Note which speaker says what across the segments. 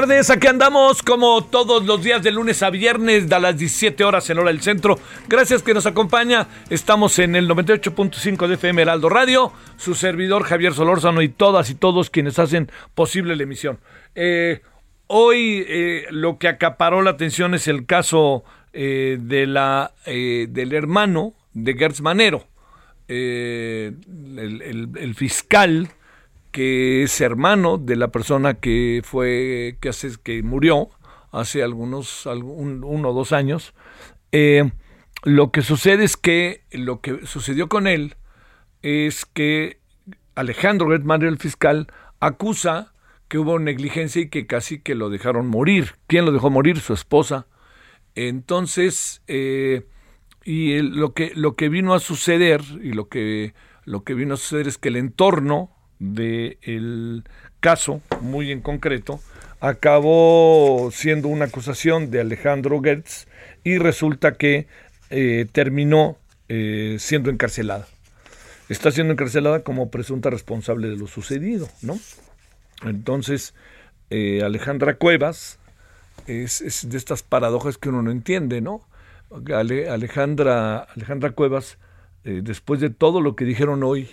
Speaker 1: Tardes, aquí andamos como todos los días de lunes a viernes a las 17 horas en hora del centro. Gracias que nos acompaña. Estamos en el 98.5 de FM Heraldo Radio, su servidor Javier Solórzano y todas y todos quienes hacen posible la emisión. Eh, hoy eh, lo que acaparó la atención es el caso eh, de la, del hermano de Gertz Manero, el fiscal que es hermano de la persona que fue que hace que murió hace algunos uno o dos años Eh, lo que sucede es que lo que sucedió con él es que Alejandro Gertman, el fiscal, acusa que hubo negligencia y que casi que lo dejaron morir. ¿Quién lo dejó morir? Su esposa. Entonces, eh, y lo que lo que vino a suceder y lo que lo que vino a suceder es que el entorno del caso, muy en concreto, acabó siendo una acusación de Alejandro Gertz y resulta que eh, terminó eh, siendo encarcelada. Está siendo encarcelada como presunta responsable de lo sucedido, ¿no? Entonces, eh, Alejandra Cuevas es, es de estas paradojas que uno no entiende, ¿no? Ale- Alejandra, Alejandra Cuevas, después de todo lo que dijeron hoy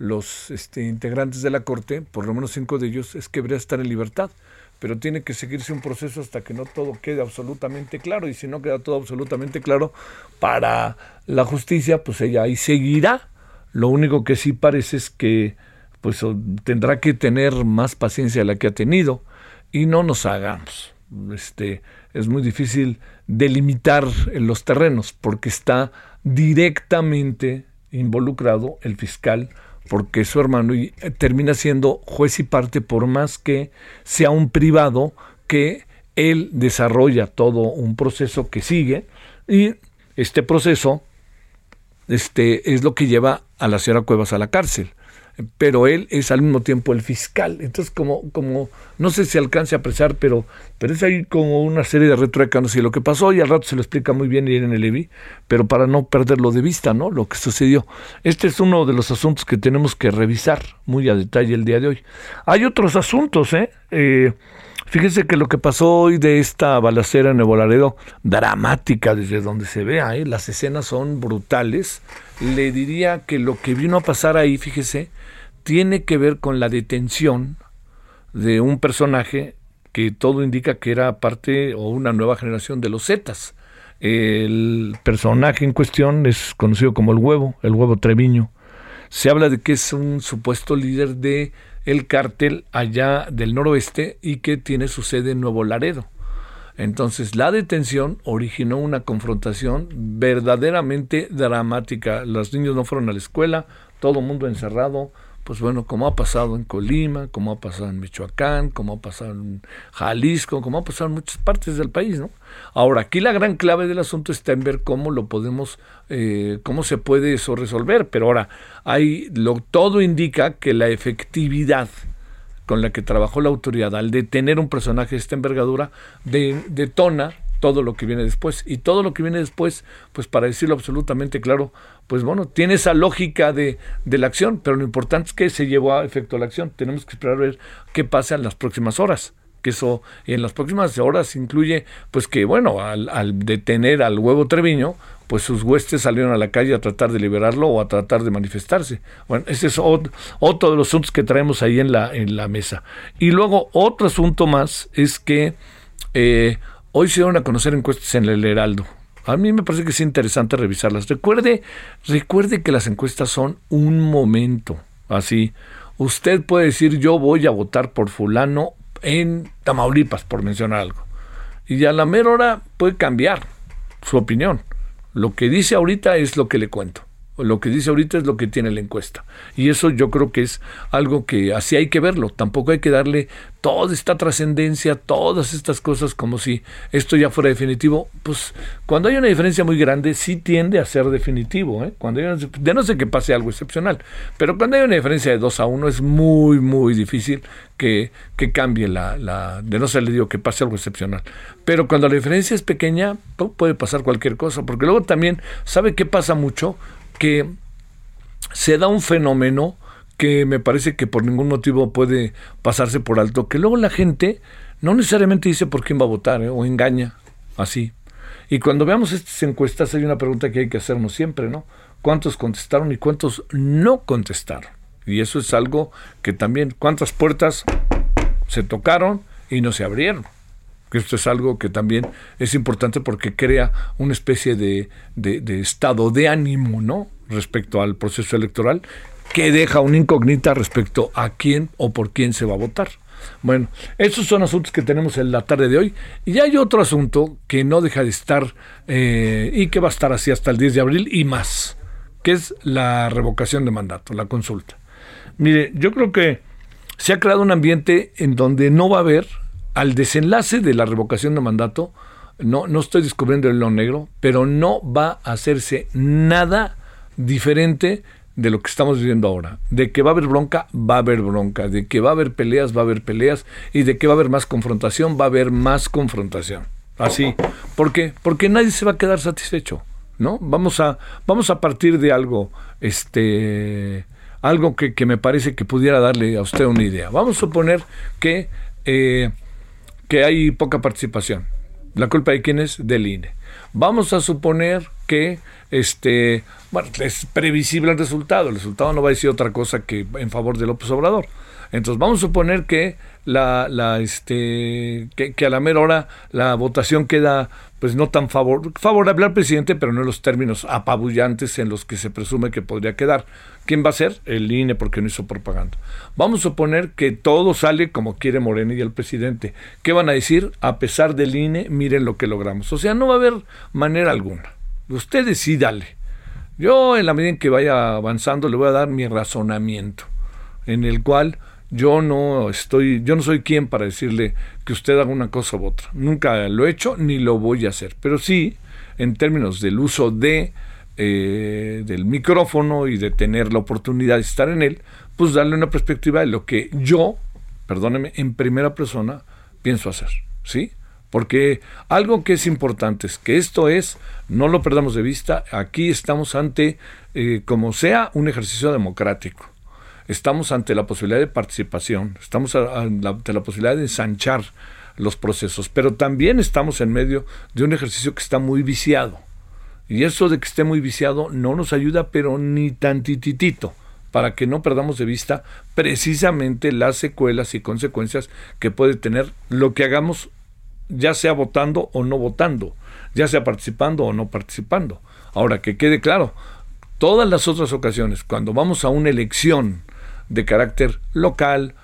Speaker 1: los este, integrantes de la Corte, por lo menos cinco de ellos, es que debería estar en libertad, pero tiene que seguirse un proceso hasta que no todo quede absolutamente claro, y si no queda todo absolutamente claro para la justicia, pues ella ahí seguirá. Lo único que sí parece es que pues tendrá que tener más paciencia de la que ha tenido y no nos hagamos. Este, es muy difícil delimitar los terrenos porque está directamente involucrado el fiscal porque su hermano eh, termina siendo juez y parte por más que sea un privado que él desarrolla todo un proceso que sigue y este proceso este, es lo que lleva a la señora Cuevas a la cárcel. Pero él es al mismo tiempo el fiscal. Entonces, como, como no sé si alcance a apreciar, pero, pero es ahí como una serie de retruécanos. Y lo que pasó, y al rato se lo explica muy bien Irene Levy, pero para no perderlo de vista, ¿no? Lo que sucedió. Este es uno de los asuntos que tenemos que revisar muy a detalle el día de hoy. Hay otros asuntos, ¿eh? eh Fíjese que lo que pasó hoy de esta balacera en Nuevo Laredo, dramática desde donde se vea, ¿eh? las escenas son brutales. Le diría que lo que vino a pasar ahí, fíjese, tiene que ver con la detención de un personaje que todo indica que era parte o una nueva generación de los Zetas. El personaje en cuestión es conocido como el huevo, el huevo Treviño. Se habla de que es un supuesto líder de el cártel allá del noroeste y que tiene su sede en Nuevo Laredo. Entonces la detención originó una confrontación verdaderamente dramática. Los niños no fueron a la escuela, todo el mundo encerrado, pues bueno, como ha pasado en Colima, como ha pasado en Michoacán, como ha pasado en Jalisco, como ha pasado en muchas partes del país, ¿no? Ahora, aquí la gran clave del asunto está en ver cómo lo podemos, eh, cómo se puede eso resolver, pero ahora, hay, lo, todo indica que la efectividad con la que trabajó la autoridad al detener un personaje de esta envergadura de, detona todo lo que viene después. Y todo lo que viene después, pues para decirlo absolutamente claro, pues bueno, tiene esa lógica de, de la acción, pero lo importante es que se llevó a efecto la acción. Tenemos que esperar a ver qué pasa en las próximas horas que eso en las próximas horas incluye pues que bueno al, detener al huevo Treviño pues sus huestes salieron a la calle a tratar de liberarlo o a tratar de manifestarse bueno ese es otro, otro de los asuntos que traemos ahí en la en la mesa y luego otro asunto más es que eh, Hoy se van a conocer encuestas en el Heraldo. A mí me parece que es interesante revisarlas. Recuerde, recuerde que las encuestas son un momento. Así, usted puede decir yo voy a votar por fulano en Tamaulipas, por mencionar algo. Y a la mera hora puede cambiar su opinión. Lo que dice ahorita es lo que le cuento. Lo que dice ahorita es lo que tiene la encuesta. Y eso yo creo que es algo que así hay que verlo. Tampoco hay que darle toda esta trascendencia, todas estas cosas como si esto ya fuera definitivo. Pues cuando hay una diferencia muy grande, sí tiende a ser definitivo. ¿eh? Cuando hay de no sé que pase algo excepcional. Pero cuando hay una diferencia de 2 a 1 es muy, muy difícil que, que cambie la, la... De no ser le digo que pase algo excepcional. Pero cuando la diferencia es pequeña, puede pasar cualquier cosa. Porque luego también, ¿sabe qué pasa mucho? Que se da un fenómeno que me parece que por ningún motivo puede pasarse por alto, que luego la gente no necesariamente dice por quién va a votar ¿eh? o engaña así. Y cuando veamos estas encuestas hay una pregunta que hay que hacernos siempre, ¿no? ¿Cuántos contestaron y cuántos no contestaron? Y eso es algo que también, ¿cuántas puertas se tocaron y no se abrieron? Que esto es algo que también es importante porque crea una especie de, de, estado de ánimo, ¿no? Respecto al proceso electoral, que deja una incógnita respecto a quién o por quién se va a votar. Bueno, esos son asuntos que tenemos en la tarde de hoy. Y hay otro asunto que no deja de estar eh, y que va a estar así hasta el 10 de abril y más, que es la revocación de mandato, la consulta. Mire, yo creo que se ha creado un ambiente en donde no va a haber al desenlace de la revocación de mandato, no, no estoy descubriendo el lo negro, pero no va a hacerse nada diferente de lo que estamos viviendo ahora. De que va a haber bronca, va a haber bronca. De que va a haber peleas, va a haber peleas. Y de que va a haber más confrontación, va a haber más confrontación. Así. ¿Por qué? Porque nadie se va a quedar satisfecho. ¿No? Vamos a, vamos a partir de algo, este, algo que, que me parece que pudiera darle a usted una idea. Vamos a suponer que eh, que hay poca participación. ¿La culpa de quién es? Del INE. Vamos a suponer que este, bueno, es previsible el resultado. El resultado no va a decir otra cosa que en favor de López Obrador. Entonces vamos a suponer que la, la este que, que, a la mera hora la votación queda pues no tan favor, favorable al presidente, pero no en los términos apabullantes en los que se presume que podría quedar. ¿Quién va a ser? El INE porque no hizo propaganda. Vamos a suponer que todo sale como quiere Morena y el presidente. ¿Qué van a decir? A pesar del INE, miren lo que logramos. O sea, no va a haber manera alguna. Usted decídale. Yo en la medida en que vaya avanzando le voy a dar mi razonamiento, en el cual yo no estoy, yo no soy quien para decirle que usted haga una cosa u otra. Nunca lo he hecho ni lo voy a hacer. Pero sí, en términos del uso de eh, del micrófono y de tener la oportunidad de estar en él, pues darle una perspectiva de lo que yo, perdóneme, en primera persona pienso hacer. ¿Sí? Porque algo que es importante es que esto es, no lo perdamos de vista, aquí estamos ante, eh, como sea, un ejercicio democrático estamos ante la posibilidad de participación, estamos ante la posibilidad de ensanchar los procesos, pero también estamos en medio de un ejercicio que está muy viciado. Y eso de que esté muy viciado no nos ayuda, pero ni tantititito, para que no perdamos de vista precisamente las secuelas y consecuencias que puede tener lo que hagamos, ya sea votando o no votando, ya sea participando o no participando. Ahora, que quede claro, todas las otras ocasiones, cuando vamos a una elección, de carácter local,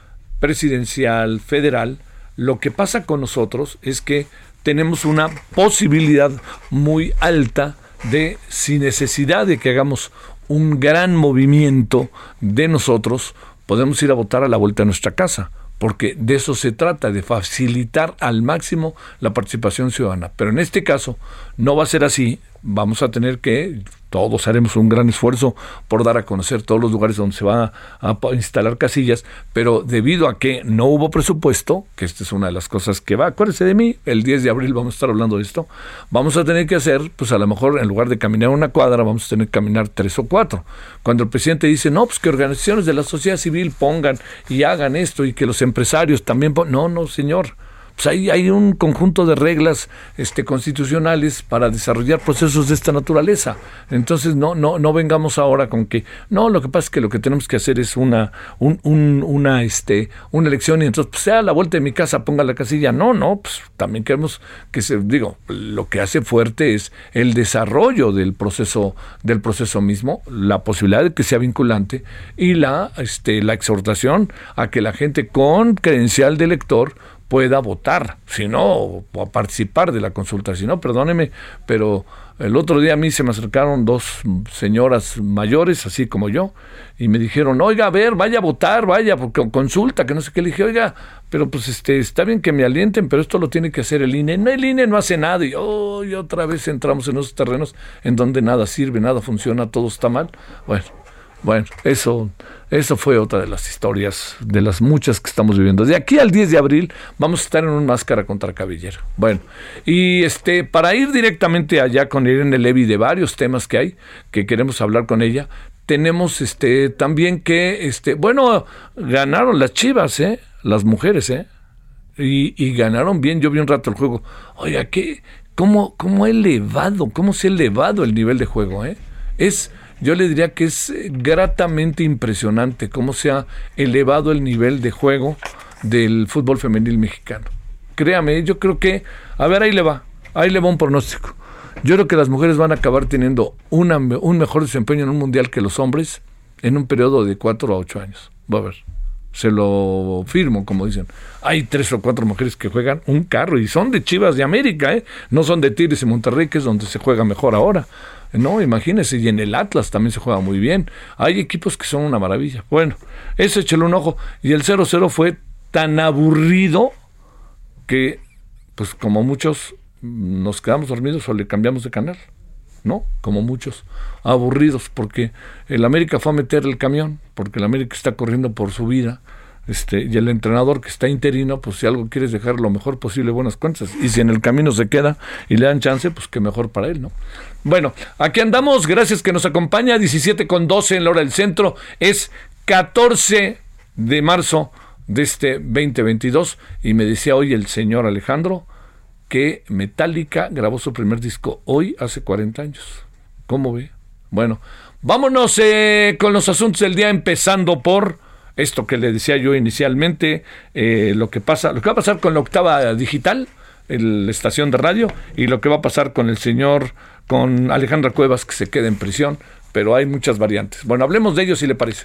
Speaker 1: presidencial, federal, lo que pasa con nosotros es que tenemos una posibilidad muy alta de, sin necesidad de que hagamos un gran movimiento de nosotros, podemos ir a votar a la vuelta de nuestra casa, porque de eso se trata, de facilitar al máximo la participación ciudadana. Pero en este caso no va a ser así, vamos a tener que todos haremos un gran esfuerzo por dar a conocer todos los lugares donde se va a, instalar casillas, pero debido a que no hubo presupuesto, que esta es una de las cosas que va, acuérdense de mí, el 10 de abril vamos a estar hablando de esto, vamos a tener que hacer, pues a lo mejor en lugar de caminar una cuadra, vamos a tener que caminar tres o cuatro. Cuando el presidente dice, no, pues que organizaciones de la sociedad civil pongan y hagan esto y que los empresarios también pongan, no, no, señor pues hay, un conjunto de reglas este, constitucionales para desarrollar procesos de esta naturaleza. Entonces, no, no, no vengamos ahora con que, no, lo que pasa es que lo que tenemos que hacer es una, un, una, este, una elección y entonces, pues, sea a la vuelta de mi casa, ponga la casilla. No, no, pues también queremos que se, digo, lo que hace fuerte es el desarrollo del proceso, del proceso mismo, la posibilidad de que sea vinculante y la, este, la exhortación a que la gente con credencial de elector pueda votar, si no, o participar de la consulta. Si no, perdóneme, pero el otro día a mí se me acercaron dos señoras mayores, así como yo, y me dijeron, oiga, a ver, vaya a votar, vaya, porque consulta, que no sé qué. Le dije, oiga, pero pues este, está bien que me alienten, pero esto lo tiene que hacer el INE. No, el INE no hace nada. Y, oh, y otra vez entramos en esos terrenos en donde nada sirve, nada funciona, todo está mal. Bueno, bueno, eso, eso fue otra de las historias, de las muchas que estamos viviendo. De aquí al 10 de abril vamos a estar en un máscara contra cabellero. Bueno, y este, para ir directamente allá con Irene Levy de varios temas que hay, que queremos hablar con ella, tenemos este también que, este, bueno, ganaron las chivas, ¿eh? Las mujeres, ¿eh? Y, y ganaron bien, yo vi un rato el juego. Oiga, ¿qué? ¿Cómo, cómo elevado, cómo se ha elevado el nivel de juego, eh? Es yo le diría que es eh, gratamente impresionante cómo se ha elevado el nivel de juego del fútbol femenil mexicano. Créame, yo creo que, a ver, ahí le va, ahí le va un pronóstico. Yo creo que las mujeres van a acabar teniendo una, un mejor desempeño en un mundial que los hombres en un periodo de cuatro a ocho años. Va a ver. Se lo firmo, como dicen. Hay tres o cuatro mujeres que juegan un carro y son de Chivas de América, ¿eh? No son de Tigres y Monterrey, que es donde se juega mejor ahora. No, imagínese, y en el Atlas también se juega muy bien. Hay equipos que son una maravilla. Bueno, eso échale un ojo. Y el 0-0 fue tan aburrido que, pues como muchos, nos quedamos dormidos o le cambiamos de canal. ¿no? Como muchos, aburridos, porque el América fue a meter el camión, porque el América está corriendo por su vida, este, y el entrenador que está interino, pues si algo quieres dejar lo mejor posible, buenas cuentas. Y si en el camino se queda y le dan chance, pues que mejor para él, ¿no? Bueno, aquí andamos, gracias que nos acompaña, 17 con 12 en la hora del centro, es 14 de marzo de este 2022 y me decía hoy el señor Alejandro que Metallica grabó su primer disco hoy hace 40 años. ¿Cómo ve? Bueno, vámonos eh, con los asuntos del día empezando por esto que le decía yo inicialmente, eh, lo que pasa, lo que va a pasar con la octava digital, la estación de radio, y lo que va a pasar con el señor, con Alejandra Cuevas, que se queda en prisión, pero hay muchas variantes. Bueno, hablemos de ello si le parece.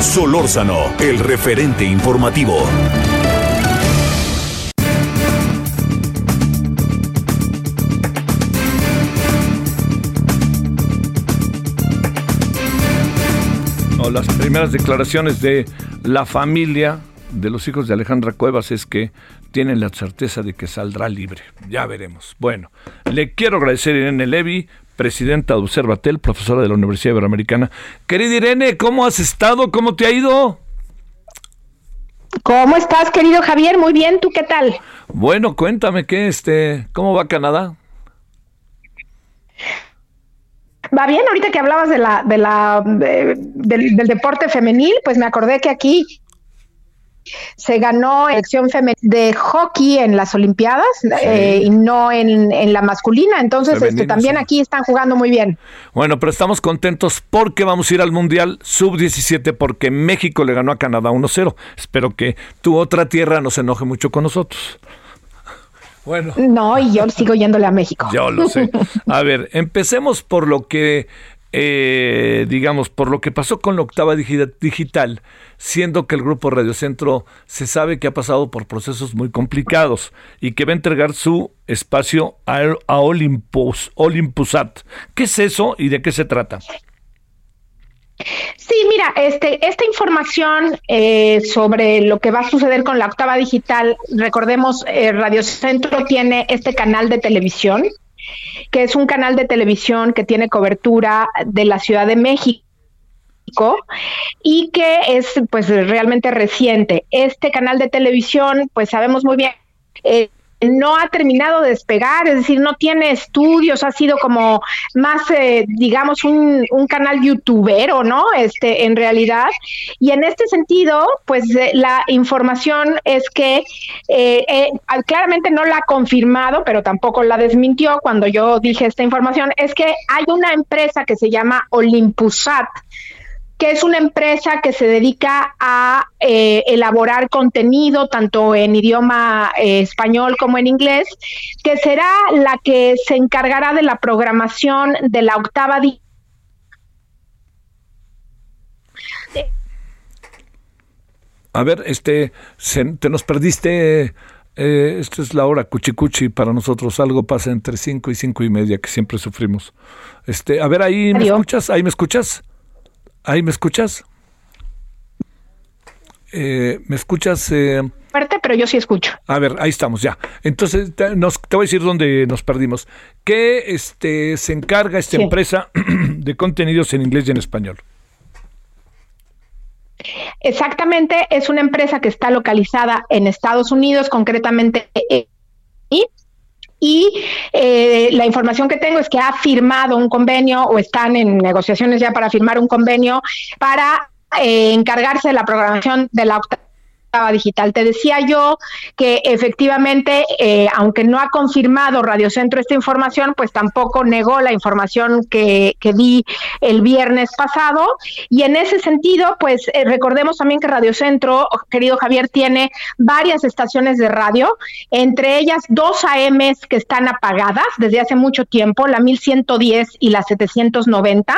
Speaker 2: Solórzano, el referente informativo.
Speaker 1: Las primeras declaraciones de la familia de los hijos de Alejandra Cuevas es que tienen la certeza de que saldrá libre. Ya veremos. Bueno, le quiero agradecer a Irene Levy, presidenta de Observatel, profesora de la Universidad Iberoamericana. Querida Irene, ¿cómo has estado? ¿Cómo te ha ido?
Speaker 3: ¿Cómo estás, querido Javier? Muy bien, ¿tú qué tal?
Speaker 1: Bueno, cuéntame qué este, ¿cómo va Canadá?
Speaker 3: Va bien, ahorita que hablabas de la, de la, del, deporte femenil, pues me acordé que aquí se ganó elección femenil de hockey en las Olimpiadas eh, y no en, la masculina. Entonces, este, también aquí están jugando muy bien.
Speaker 1: Bueno, pero estamos contentos porque vamos a ir al Mundial Sub-17 porque México le ganó a Canadá 1-0. Espero que tu otra tierra no se enoje mucho con nosotros.
Speaker 3: Bueno. No, y yo sigo yéndole a México.
Speaker 1: Yo lo sé. A ver, empecemos por lo que, eh, digamos, por lo que pasó con la octava digital, siendo que el grupo Radio Centro se sabe que ha pasado por procesos muy complicados y que va a entregar su espacio a, a Olympus, Olympusat. ¿Qué es eso y de qué se trata?
Speaker 3: Sí, mira, este, esta información eh, sobre lo que va a suceder con la octava digital, recordemos, eh, Radio Centro tiene este canal de televisión que es un canal de televisión que tiene cobertura de la Ciudad de México y que es pues realmente reciente. Este canal de televisión, pues sabemos muy bien, eh, no ha terminado de despegar, es decir, no tiene estudios, ha sido como más, eh, digamos, un, un, canal youtubero, ¿no? Este, en realidad. Y en este sentido, pues eh, la información es que eh, claramente no la ha confirmado, pero tampoco la desmintió cuando yo dije esta información, es que hay una empresa que se llama Olympusat que es una empresa que se dedica a eh, elaborar contenido tanto en idioma eh, español como en inglés, que será la que se encargará de la programación de la octava
Speaker 1: A ver, este, te nos perdiste. Eh, esta es la hora cuchicuchi para nosotros. Algo pasa entre cinco y cinco y media que siempre sufrimos. Este, a ver, ahí me escuchas, ahí me escuchas. ¿Ahí me escuchas? Eh, ¿Me escuchas? Eh?
Speaker 3: Fuerte, pero yo sí escucho.
Speaker 1: A ver, ahí estamos ya. Entonces, te, voy a decir dónde nos perdimos. ¿Qué este, se encarga esta empresa de contenidos en inglés y en español?
Speaker 3: Exactamente, es una empresa que está localizada en Estados Unidos, concretamente y eh, la información que tengo es que ha firmado un convenio o están en negociaciones ya para firmar un convenio para eh, encargarse de la programación de la digital. Te decía yo que efectivamente, eh, aunque no ha confirmado Radio Centro esta información, pues tampoco negó la información que, que di el viernes pasado. Y en ese sentido, pues eh, recordemos también que Radio Centro, querido Javier, tiene varias estaciones de radio, entre ellas dos AMs que están apagadas desde hace mucho tiempo, la 1110 y la 790.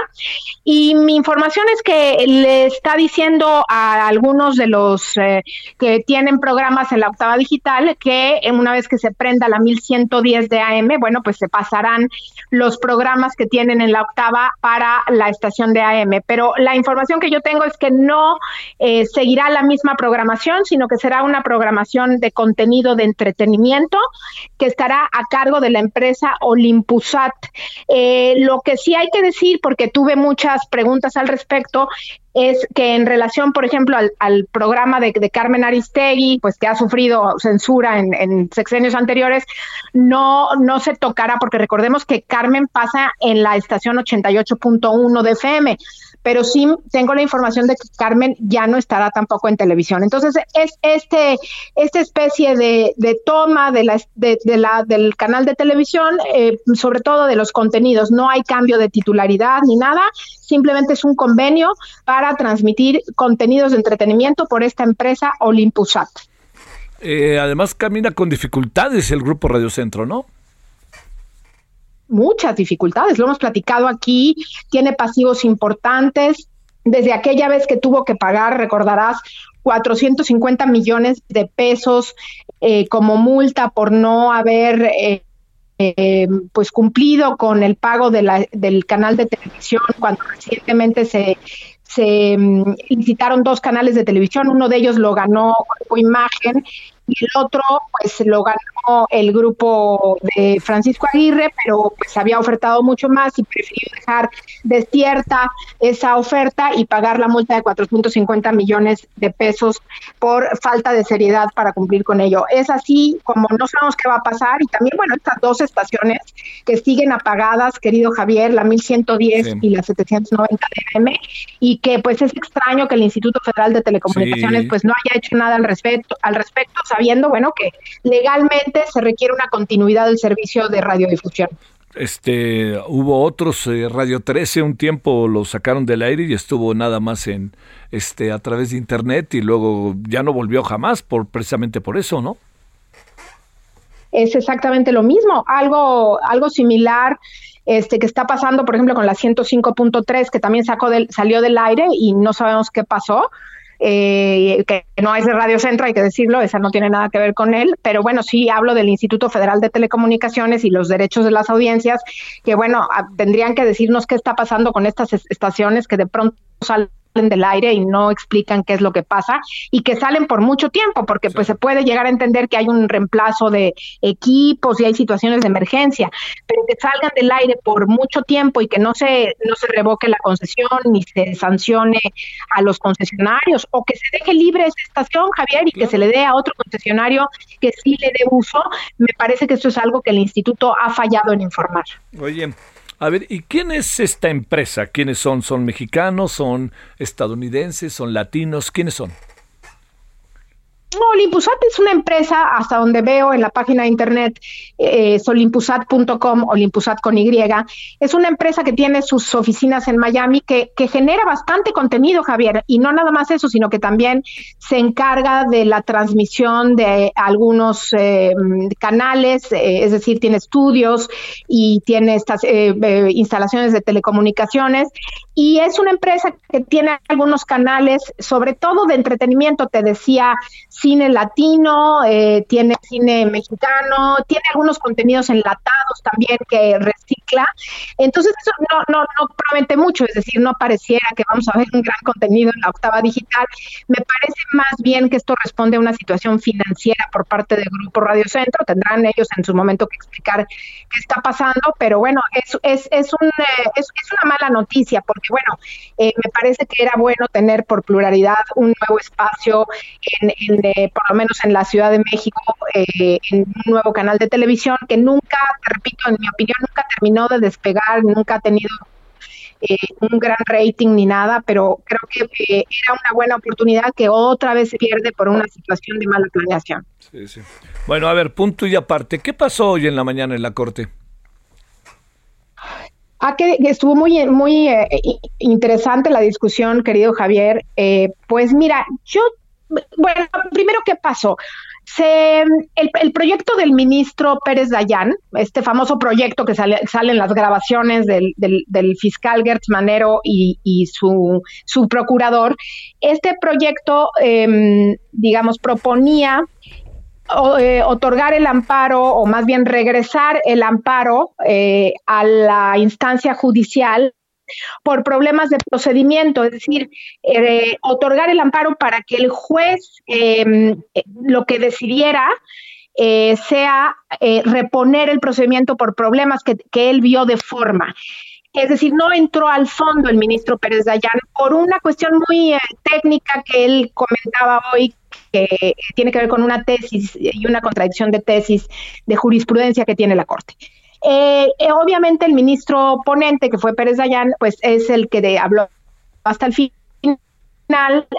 Speaker 3: Y mi información es que le está diciendo a algunos de los eh, que tienen programas en la octava digital que una vez que se prenda la 1110 de AM, bueno, pues se pasarán los programas que tienen en la octava para la estación de AM. Pero la información que yo tengo es que no eh, seguirá la misma programación, sino que será una programación de contenido de entretenimiento que estará a cargo de la empresa Olympusat. Eh, lo que sí hay que decir, porque tuve muchas preguntas al respecto, es que en relación, por ejemplo, al, programa de, Carmen Aristegui, pues que ha sufrido censura en, en, sexenios anteriores, no, no se tocará, porque recordemos que Carmen pasa en la estación 88.1 de FM pero sí tengo la información de que Carmen ya no estará tampoco en televisión. Entonces, es este, esta especie de, toma de la, de, la, del canal de televisión, eh, sobre todo de los contenidos. No hay cambio de titularidad ni nada, simplemente es un convenio para transmitir contenidos de entretenimiento por esta empresa Olympusat.
Speaker 1: Eh, además camina con dificultades el grupo Radio Centro, ¿no?
Speaker 3: Muchas dificultades, lo hemos platicado aquí, tiene pasivos importantes. Desde aquella vez que tuvo que pagar, recordarás, 450 millones de pesos eh, como multa por no haber eh, eh, pues cumplido con el pago de la, del canal de televisión cuando recientemente se, se mm, licitaron dos canales de televisión, uno de ellos lo ganó Imagen y el otro pues lo ganó el grupo de Francisco Aguirre, pero pues había ofertado mucho más y prefirió dejar despierta esa oferta y pagar la multa de 450 millones de pesos por falta de seriedad para cumplir con ello. Es así como no sabemos qué va a pasar y también, bueno, estas dos estaciones que siguen apagadas, querido Javier, la 1110 y la 790 de M, y que pues es extraño que el Instituto Federal de Telecomunicaciones pues no haya hecho nada al respecto, al respecto sabiendo, bueno, que legalmente se requiere una continuidad del servicio de radiodifusión.
Speaker 1: Este, hubo otros, eh, Radio 13 un tiempo lo sacaron del aire y estuvo nada más en, este, a través de internet y luego ya no volvió jamás por, precisamente por eso, ¿no?
Speaker 3: Es exactamente lo mismo, algo, algo similar este, que está pasando, por ejemplo, con la 105.3, que también sacó del, salió del aire y no sabemos qué pasó eh, que no es de Radio Centro, hay que decirlo, esa no tiene nada que ver con él, pero bueno, sí hablo del Instituto Federal de Telecomunicaciones y los derechos de las audiencias, que bueno, tendrían que decirnos qué está pasando con estas estaciones que de pronto salen del aire y no explican qué es lo que pasa y que salen por mucho tiempo, porque pues se puede llegar a entender que hay un reemplazo de equipos y hay situaciones de emergencia, pero que salgan del aire por mucho tiempo y que no se no se revoque la concesión ni se sancione a los concesionarios o que se deje libre esa estación, Javier, y que se le dé a otro concesionario que sí le dé uso, me parece que esto es algo que el instituto ha fallado en informar.
Speaker 1: Oye, a ver, ¿y quién es esta empresa? ¿Quiénes son? ¿Son mexicanos? ¿Son estadounidenses? ¿Son latinos? ¿Quiénes son?
Speaker 3: No, es una empresa, hasta donde veo en la página de internet, eh, solimpusat.com, Olimpusat con Y, es una empresa que tiene sus oficinas en Miami, que, que, genera bastante contenido, Javier, y no nada más eso, sino que también se encarga de la transmisión de algunos eh, canales, eh, es decir, tiene estudios y tiene estas eh, instalaciones de telecomunicaciones, y es una empresa que tiene algunos canales, sobre todo de entretenimiento, te decía, cine latino, eh, tiene cine mexicano, tiene algunos contenidos enlatados también que recicla. Entonces eso no, promete mucho, es decir, no pareciera que vamos a ver un gran contenido en la octava digital. Me parece más bien que esto responde a una situación financiera por parte del Grupo Radio Centro. Tendrán ellos en su momento que explicar qué está pasando, pero bueno, es, es, un, eh, una mala noticia porque, bueno, eh, me parece que era bueno tener por pluralidad un nuevo espacio en por lo menos en la Ciudad de México, eh, en un nuevo canal de televisión que nunca, te repito, en mi opinión, nunca terminó de despegar, nunca ha tenido eh, un gran rating ni nada, pero creo que eh, era una buena oportunidad que otra vez se pierde por una situación de mala planeación.
Speaker 1: Sí, sí. Bueno, a ver, punto y aparte, ¿qué pasó hoy en la mañana en la Corte?
Speaker 3: Ah, que estuvo muy, muy eh, interesante la discusión, querido Javier. Eh, pues mira, yo bueno, primero, ¿qué pasó? Se, el, proyecto del ministro Pérez Dayán, este famoso proyecto que sale, las grabaciones del, del, fiscal Gertz Manero y, su, su, procurador, este proyecto, eh, digamos, proponía eh, otorgar el amparo o más bien regresar el amparo eh, a la instancia judicial por problemas de procedimiento, es decir, eh, otorgar el amparo para que el juez em, eh, lo que decidiera eh, sea reponer el procedimiento por problemas que, él vio de forma. Es decir, no entró al fondo el ministro Pérez Dayán por una cuestión muy técnica que él comentaba hoy, que tiene que ver con una tesis y una contradicción de tesis de jurisprudencia que tiene la Corte. Eh, eh, obviamente el ministro ponente, que fue Pérez Dayán, pues es el que habló hasta el fin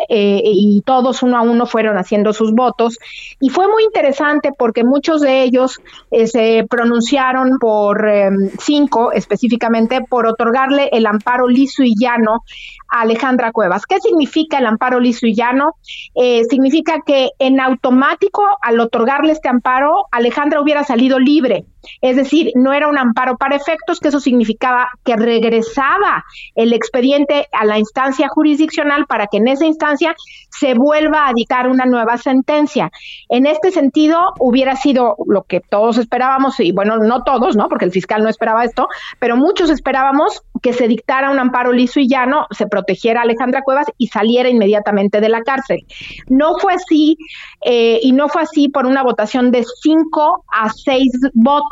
Speaker 3: eh, y todos uno a uno fueron haciendo sus votos. Y fue muy interesante porque muchos de ellos eh, se pronunciaron por em, cinco, específicamente, por otorgarle el amparo liso y llano a Alejandra Cuevas. ¿Qué significa el amparo liso y llano? Eh, significa que en automático, al otorgarle este amparo, Alejandra hubiera salido libre. Es decir, no era un amparo para efectos, que eso significaba que regresaba el expediente a la instancia jurisdiccional para que en esa instancia se vuelva a dictar una nueva sentencia. En este sentido, hubiera sido lo que todos esperábamos, y bueno, no todos, ¿no? Porque el fiscal no esperaba esto, pero muchos esperábamos que se dictara un amparo liso y llano, se protegiera a Alejandra Cuevas y saliera inmediatamente de la cárcel. No fue así, eh, y no fue así por una votación de cinco a seis votos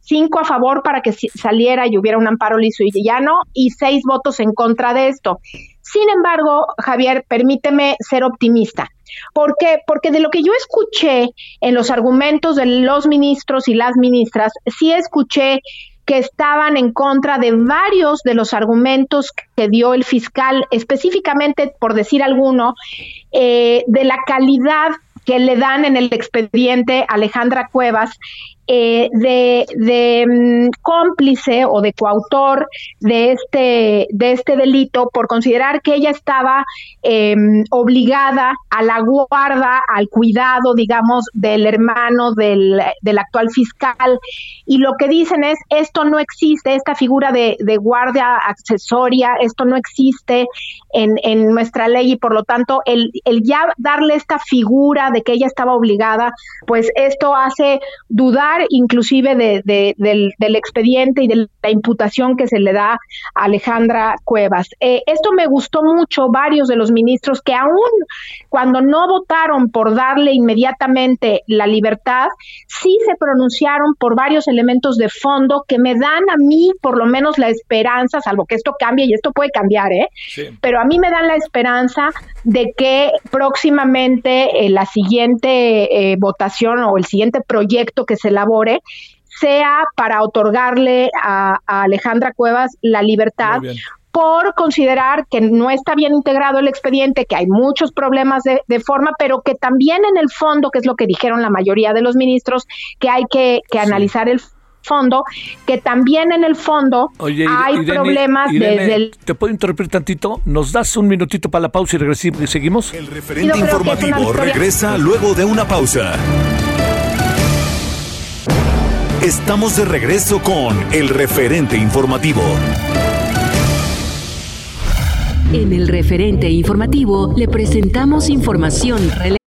Speaker 3: cinco a favor para que saliera y hubiera un amparo liso y llano y seis votos en contra de esto. Sin embargo, Javier, permíteme ser optimista. ¿Por qué? Porque de lo que yo escuché en los argumentos de los ministros y las ministras, sí escuché que estaban en contra de varios de los argumentos que dio el fiscal, específicamente, por decir alguno, eh, de la calidad que le dan en el expediente Alejandra Cuevas eh, de, mm, cómplice o de coautor de este, de este delito por considerar que ella estaba em, obligada a la guarda, al cuidado, digamos, del hermano del, actual fiscal. Y lo que dicen es, esto no existe, esta figura de, guardia accesoria, esto no existe en, nuestra ley y por lo tanto el ya darle esta figura de que ella estaba obligada, pues esto hace dudar inclusive de, del, expediente y de la imputación que se le da a Alejandra Cuevas. Eh, esto me gustó mucho, varios de los ministros que aún cuando no votaron por darle inmediatamente la libertad, sí se pronunciaron por varios elementos de fondo que me dan a mí por lo menos la esperanza, salvo que esto cambie y esto puede cambiar, ¿eh? Pero a mí me dan la esperanza de que próximamente eh, la siguiente eh, votación o el siguiente proyecto que se elabore sea para otorgarle a, Alejandra Cuevas la libertad por considerar que no está bien integrado el expediente, que hay muchos problemas de, forma, pero que también en el fondo, que es lo que dijeron la mayoría de los ministros, que hay que, analizar el fondo, que también en el fondo hay problemas desde el...
Speaker 1: ¿Te puedo interrumpir tantito? ¿Nos das un minutito para la pausa y seguimos?
Speaker 2: El referente informativo regresa luego de una pausa. Estamos de regreso con el referente informativo.
Speaker 4: En el referente informativo le presentamos información relevante.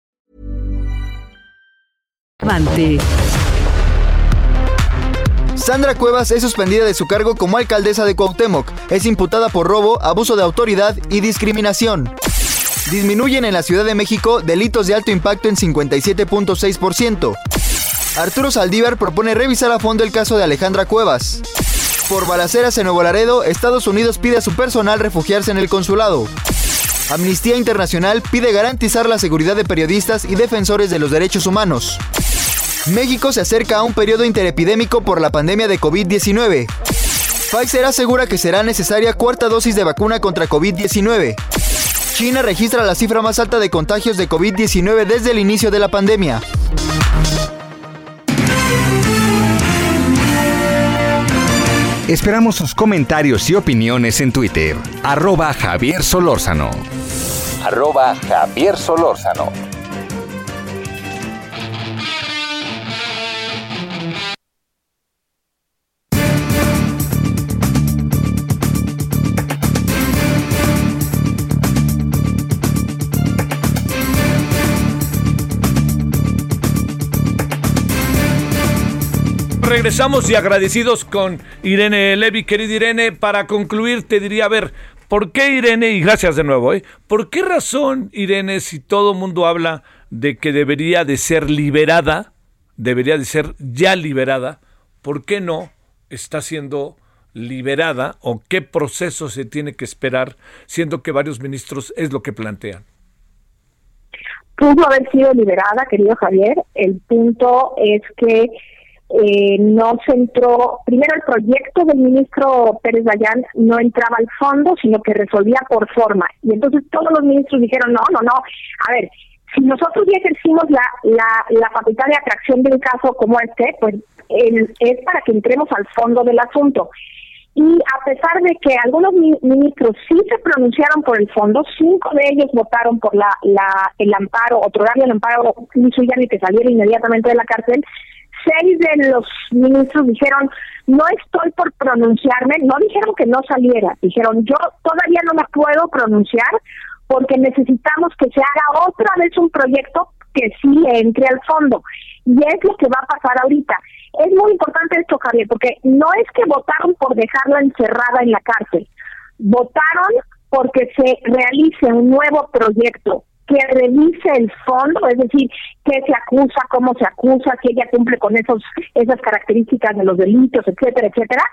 Speaker 5: Sandra Cuevas es suspendida de su cargo como alcaldesa de Cuauhtémoc. Es imputada por robo, abuso de autoridad y discriminación. Disminuyen en la Ciudad de México delitos de alto impacto en 57.6%. Arturo Saldívar propone revisar a fondo el caso de Alejandra Cuevas. Por balaceras en Nuevo Laredo, Estados Unidos pide a su personal refugiarse en el consulado. Amnistía Internacional pide garantizar la seguridad de periodistas y defensores de los derechos humanos. México se acerca a un periodo interepidémico por la pandemia de COVID-19. Pfizer asegura que será necesaria cuarta dosis de vacuna contra COVID-19. China registra la cifra más alta de contagios de COVID-19 desde el inicio de la pandemia.
Speaker 6: Esperamos sus comentarios y opiniones en Twitter. Arroba Javier Solórzano. Arroba Javier Solórzano.
Speaker 1: Regresamos y agradecidos con Irene Levi. Querida Irene, para concluir te diría, a ver, ¿por qué Irene, y gracias de nuevo, ¿eh? ¿por qué razón, Irene, si todo mundo habla de que debería de ser liberada, debería de ser ya liberada, ¿por qué no está siendo liberada o qué proceso se tiene que esperar, siendo que varios ministros es lo que plantean?
Speaker 3: Pudo haber sido liberada, querido Javier. El punto es que eh, no se entró, primero el proyecto del ministro Pérez Dayán no entraba al fondo, sino que resolvía por forma. Y entonces todos los ministros dijeron, no, no, no, a ver, si nosotros ya ejercimos la, la, la facultad de atracción de un caso como este, pues es para que entremos al fondo del asunto. Y a pesar de que algunos ministros sí se pronunciaron por el fondo, cinco de ellos votaron por la, la el amparo, otorgarle el amparo, ya ni que saliera inmediatamente de la cárcel, seis de los ministros dijeron, no estoy por pronunciarme, no dijeron que no saliera, dijeron, yo todavía no me puedo pronunciar porque necesitamos que se haga otra vez un proyecto que sí entre al fondo. Y es lo que va a pasar ahorita. Es muy importante esto, Javier, porque no es que votaron por dejarla encerrada en la cárcel, votaron porque se realice un nuevo proyecto que revise el fondo, es decir, qué se acusa, cómo se acusa, si ella cumple con esos esas características de los delitos, etcétera, etcétera,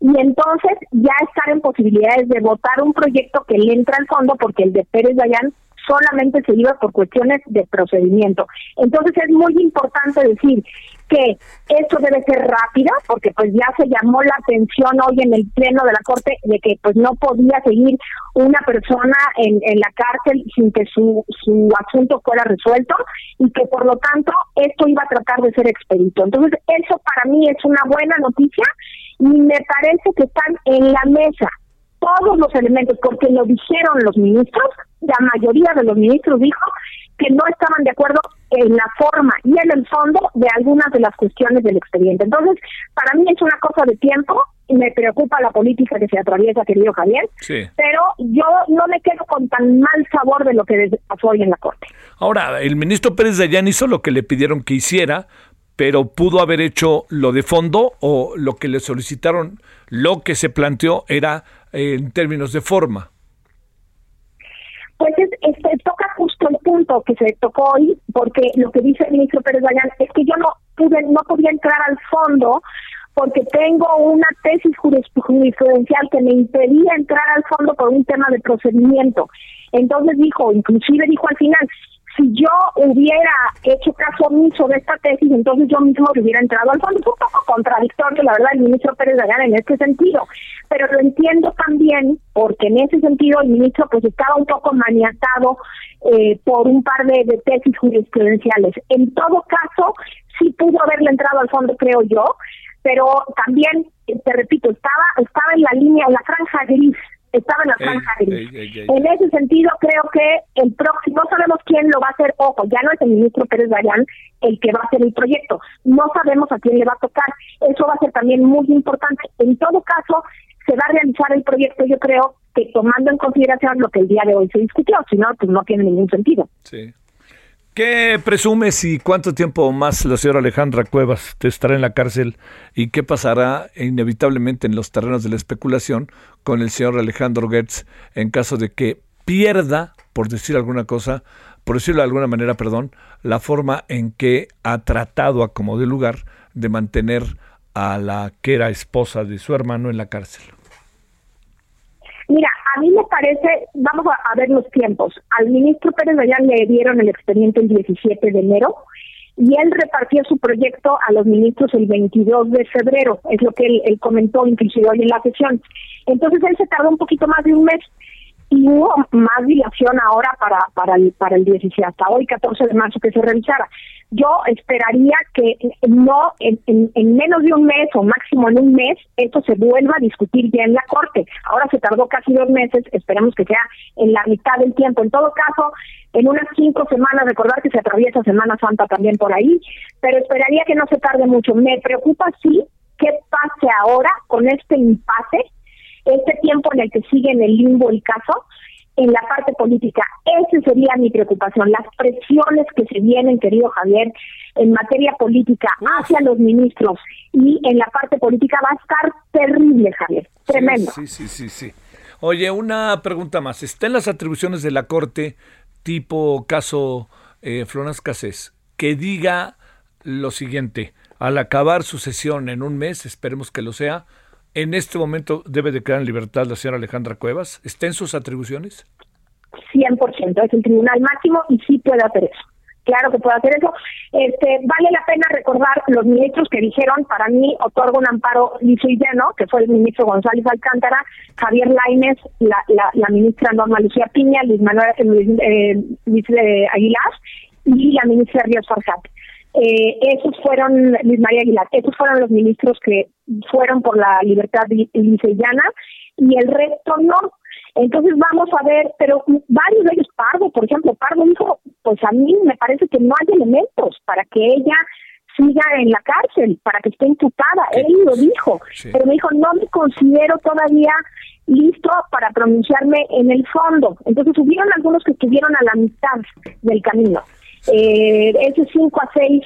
Speaker 3: y entonces ya estar en posibilidades de votar un proyecto que le entra al fondo porque el de Pérez Dayan solamente se iba por cuestiones de procedimiento. Entonces es muy importante decir
Speaker 7: que esto debe ser rápido, porque pues ya se llamó la atención hoy en el pleno de la corte de que pues no podía seguir una persona en, en la cárcel sin que su, su asunto fuera resuelto y que por lo tanto esto iba a tratar de ser expedito. Entonces eso para mí es una buena noticia y me parece que están en la mesa todos los elementos, porque lo dijeron los ministros, la mayoría de los ministros dijo que no estaban de acuerdo en la forma y en el fondo de algunas de las cuestiones del expediente. Entonces, para mí es una cosa de tiempo y me preocupa la política que se atraviesa, querido Javier, pero yo no me quedo con tan mal sabor de lo que pasó hoy en la Corte.
Speaker 1: Ahora, el ministro Pérez de Allán hizo lo que le pidieron que hiciera, pero pudo haber hecho lo de fondo o lo que le solicitaron, lo que se planteó era eh, en términos de forma.
Speaker 7: Pues es, toca justo el punto que se tocó hoy, porque lo que dice el ministro Pérez Dayán es que yo no pude, no podía entrar al fondo porque tengo una tesis jurisprudencial que me impedía entrar al fondo por un tema de procedimiento. Entonces dijo, inclusive dijo al final, si yo hubiera hecho caso omiso de esta tesis, entonces yo mismo hubiera entrado al fondo. Es un poco contradictorio, la verdad, el ministro Pérez Dayán en este sentido. Pero lo entiendo también porque en ese sentido el ministro pues estaba un poco maniatado eh, por un par de, de tesis jurisprudenciales. En todo caso, sí pudo haberle entrado al fondo, creo yo, pero también, te repito, estaba, estaba en la línea, en la franja gris estaba en la franja En ese sentido, creo que el próximo, no sabemos quién lo va a hacer, ojo, ya no es el ministro Pérez Dayán el que va a hacer el proyecto, no sabemos a quién le va a tocar, eso va a ser también muy importante. En todo caso, se va a realizar el proyecto, yo creo, que tomando en consideración lo que el día de hoy se discutió, si no, pues no tiene ningún sentido.
Speaker 1: Sí. ¿Qué presumes y cuánto tiempo más la señora Alejandra Cuevas te estará en la cárcel y qué pasará inevitablemente en los terrenos de la especulación con el señor Alejandro Gertz en caso de que pierda, por decir alguna cosa, por decirlo de alguna manera, perdón, la forma en que ha tratado a como de lugar de mantener a la que era esposa de su hermano en la cárcel?
Speaker 7: Mira, a mí me parece, vamos a, ver los tiempos. Al ministro Pérez Dayán le dieron el expediente el 17 de enero y él repartió su proyecto a los ministros el 22 de febrero, es lo que él, él comentó inclusive hoy en la sesión. Entonces él se tardó un poquito más de un mes y hubo más dilación ahora para para el para el 16 hasta hoy 14 de marzo que se revisara. Yo esperaría que no en, en, menos de un mes o máximo en un mes esto se vuelva a discutir ya en la corte. Ahora se tardó casi dos meses esperemos que sea en la mitad del tiempo. En todo caso en unas cinco semanas recordar que se atraviesa Semana Santa también por ahí pero esperaría que no se tarde mucho. Me preocupa sí qué pase ahora con este impasse este tiempo en el que sigue en el limbo el caso, en la parte política. Esa sería mi preocupación, las presiones que se vienen, querido Javier, en materia política hacia los ministros y en la parte política va a estar terrible, Javier, tremendo.
Speaker 1: Sí, sí, sí, sí. Oye, una pregunta más. ¿Está en las atribuciones de la Corte, tipo caso eh, Flonas Casés, que diga lo siguiente, al acabar su sesión en un mes, esperemos que lo sea, en este momento debe de quedar en libertad la señora Alejandra Cuevas? ¿Está en sus atribuciones?
Speaker 7: 100%, es el tribunal máximo y sí puede hacer eso. Claro que puede hacer eso. Este, vale la pena recordar los ministros que dijeron, para mí otorgo un amparo liso y lleno, que fue el ministro González Alcántara, Javier Lainez, la, ministra Norma Lucía Piña, Luis Manuel eh, Luis, eh, Aguilar y la ministra Ríos Farjat. Eh, esos fueron, Luis María Aguilar, esos fueron los ministros que fueron por la libertad liceyana y el resto no. Entonces vamos a ver, pero varios de ellos, Pardo, por ejemplo, Pardo dijo, pues a mí me parece que no hay elementos para que ella siga en la cárcel, para que esté imputada. Él lo dijo, pero me dijo, no me considero todavía listo para pronunciarme en el fondo. Entonces hubieron algunos que estuvieron a la mitad del camino. Eh, ese 5 a 6,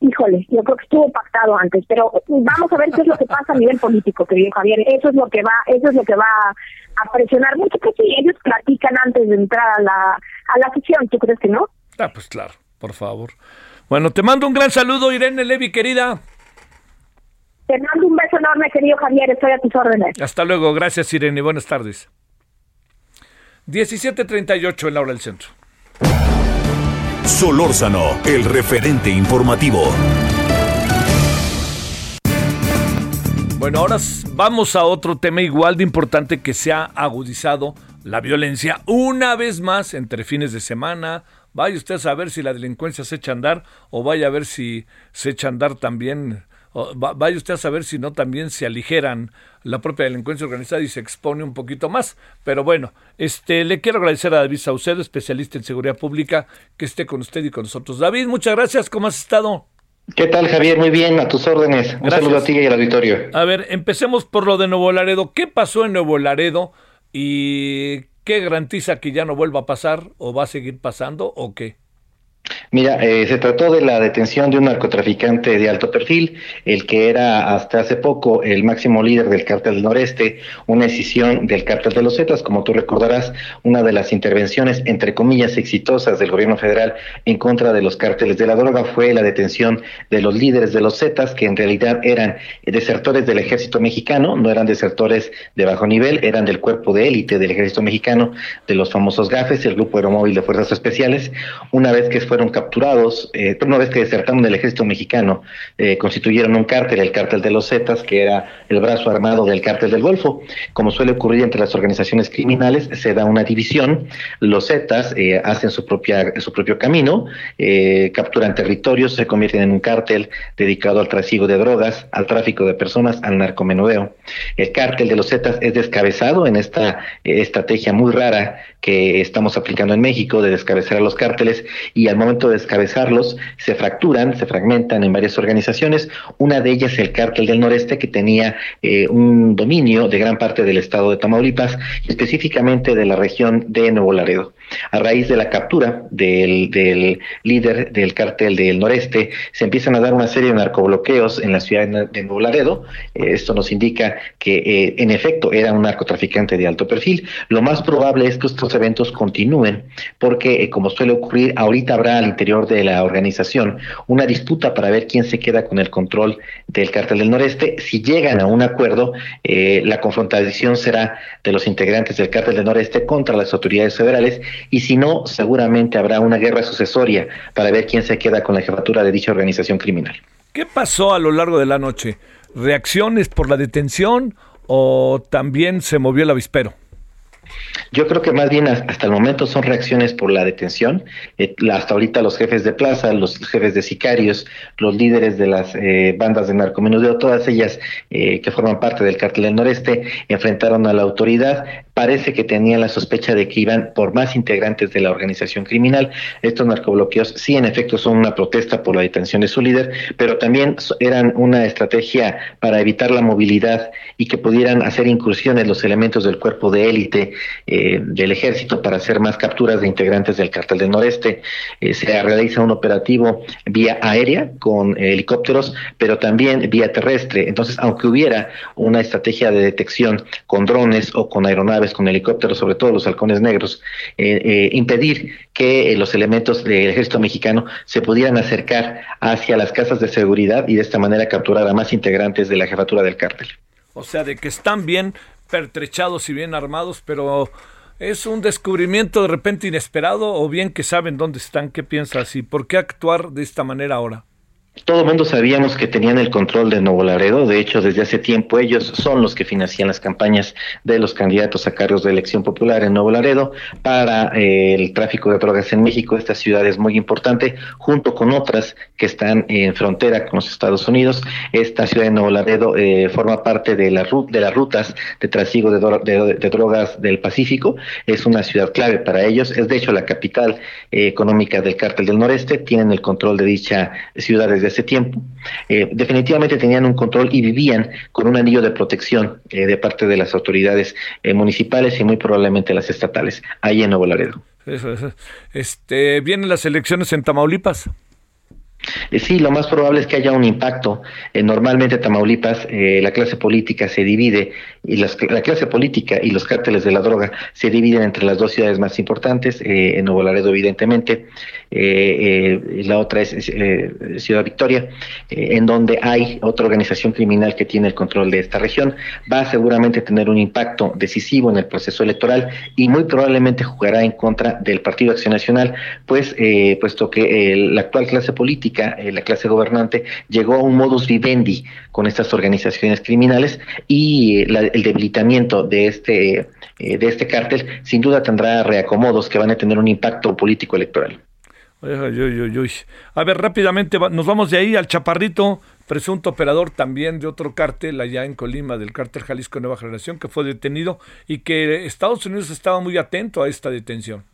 Speaker 7: híjole, yo creo que estuvo pactado antes, pero vamos a ver qué es lo que pasa a nivel político, querido Javier. Eso es lo que va, eso es lo que va a presionar mucho, que si ellos platican antes de entrar a la, a la sesión, ¿tú crees que no?
Speaker 1: Ah, pues claro, por favor. Bueno, te mando un gran saludo, Irene Levi, querida.
Speaker 7: Te mando un beso enorme, querido Javier, estoy a tus órdenes.
Speaker 1: Hasta luego, gracias Irene, buenas tardes. 17.38 en la hora del centro.
Speaker 2: Solórzano, el referente informativo.
Speaker 1: Bueno, ahora vamos a otro tema igual de importante que se ha agudizado la violencia una vez más entre fines de semana. Vaya usted a saber si la delincuencia se echa a andar o vaya a ver si se echa a andar también vaya usted a saber si no también se aligeran la propia delincuencia organizada y se expone un poquito más. Pero bueno, este le quiero agradecer a David Saucedo, especialista en seguridad pública, que esté con usted y con nosotros. David, muchas gracias. ¿Cómo has estado?
Speaker 8: ¿Qué tal, Javier? Muy bien, a tus órdenes. Un saludo a ti y al auditorio.
Speaker 1: A ver, empecemos por lo de Nuevo Laredo. ¿Qué pasó en Nuevo Laredo y qué garantiza que ya no vuelva a pasar o va a seguir pasando o qué?
Speaker 8: Mira, eh, se trató de la detención de un narcotraficante de alto perfil, el que era hasta hace poco el máximo líder del cártel del noreste, una decisión del cártel de los Zetas, como tú recordarás, una de las intervenciones, entre comillas, exitosas del gobierno federal en contra de los cárteles de la droga fue la detención de los líderes de los Zetas, que en realidad eran desertores del ejército mexicano, no eran desertores de bajo nivel, eran del cuerpo de élite del ejército mexicano, de los famosos GAFES, el Grupo Aeromóvil de Fuerzas Especiales, una vez que fueron capturados, eh, una vez que desertaron del ejército mexicano, eh, constituyeron un cártel, el cártel de los Zetas, que era el brazo armado del cártel del Golfo. Como suele ocurrir entre las organizaciones criminales, se da una división, los Zetas eh, hacen su, propia, su propio camino, eh, capturan territorios, se convierten en un cártel dedicado al trasiego de drogas, al tráfico de personas, al narcomenudeo. El cártel de los Zetas es descabezado en esta estrategia muy rara que estamos aplicando en México de descabezar a los cárteles y al momento de descabezarlos se fracturan, se fragmentan en varias organizaciones. Una de ellas el cártel del noreste que tenía eh, un dominio de gran parte del estado de Tamaulipas, específicamente de la región de Nuevo Laredo. A raíz de la captura del, líder del cártel del noreste, se empiezan a dar una serie de narcobloqueos en la ciudad de Nuevo Laredo. Eh, esto nos indica que eh, en efecto era un narcotraficante de alto perfil. Lo más probable es que estos eventos continúen porque, como suele ocurrir, ahorita habrá al interior de la organización una disputa para ver quién se queda con el control del cártel del noreste. Si llegan a un acuerdo, la confrontación será de los integrantes del cártel del noreste contra las autoridades federales y si no, seguramente habrá una guerra sucesoria para ver quién se queda con la jefatura de dicha organización criminal.
Speaker 1: ¿Qué pasó a lo largo de la noche? ¿Reacciones por la detención o también se movió el avispero?
Speaker 8: Yo creo que más bien hasta el momento son reacciones por la detención. Eh, hasta ahorita los jefes de plaza, los jefes de sicarios, los líderes de las eh, bandas de narcomenudeo, todas ellas eh, que forman parte del cártel del noreste, enfrentaron a la autoridad. Parece que tenían la sospecha de que iban por más integrantes de la organización criminal. Estos narcobloqueos sí, en efecto, son una protesta por la detención de su líder, pero también eran una estrategia para evitar la movilidad y que pudieran hacer incursiones los elementos del cuerpo de élite eh, del ejército para hacer más capturas de integrantes del cartel del noreste. Eh, se realiza un operativo vía aérea con helicópteros, pero también vía terrestre. Entonces, aunque hubiera una estrategia de detección con drones o con aeronaves, con helicópteros, sobre todo los halcones negros, eh, impedir que los elementos del ejército mexicano se pudieran acercar hacia las casas de seguridad y de esta manera capturar a más integrantes de la jefatura del cártel.
Speaker 1: O sea, de que están bien pertrechados y bien armados, pero es un descubrimiento de repente inesperado o bien que saben dónde están, qué piensas y por qué actuar de esta manera ahora
Speaker 8: todo el mundo sabíamos que tenían el control de Nuevo Laredo. De hecho, desde hace tiempo ellos son los que financian las campañas de los candidatos a cargos de elección popular en Nuevo Laredo para eh, el tráfico de drogas en México. Esta ciudad es muy importante, junto con otras que están en frontera con los Estados Unidos. Esta ciudad de Nuevo Laredo eh, forma parte de, la, de las rutas de trasiego de, drogas del Pacífico. Es una ciudad clave para ellos. Es de hecho la capital eh, económica del cártel del noreste. Tienen el control de dicha ciudad desde ese tiempo, eh, definitivamente tenían un control y vivían con un anillo de protección eh, de parte de las autoridades eh, municipales y muy probablemente las estatales, ahí en Nuevo Laredo.
Speaker 1: Este, ¿Vienen las elecciones en Tamaulipas?
Speaker 8: Eh, sí, lo más probable es que haya un impacto. Eh, normalmente Tamaulipas, eh, la clase política se divide, y la clase política y los cárteles de la droga se dividen entre las dos ciudades más importantes, en Nuevo Laredo evidentemente, la otra es Ciudad Victoria, en donde hay otra organización criminal que tiene el control de esta región. Va a seguramente tener un impacto decisivo en el proceso electoral y muy probablemente jugará en contra del Partido Acción Nacional, pues puesto que la actual clase política eh, la clase gobernante, llegó a un modus vivendi con estas organizaciones criminales y eh, el debilitamiento de este, eh, de este cártel sin duda tendrá reacomodos que van a tener un impacto político electoral.
Speaker 1: A ver, rápidamente nos vamos de ahí al Chaparrito, presunto operador también de otro cártel allá en Colima, del cártel Jalisco Nueva Generación, que fue detenido y que Estados Unidos estaba muy atento a esta detención.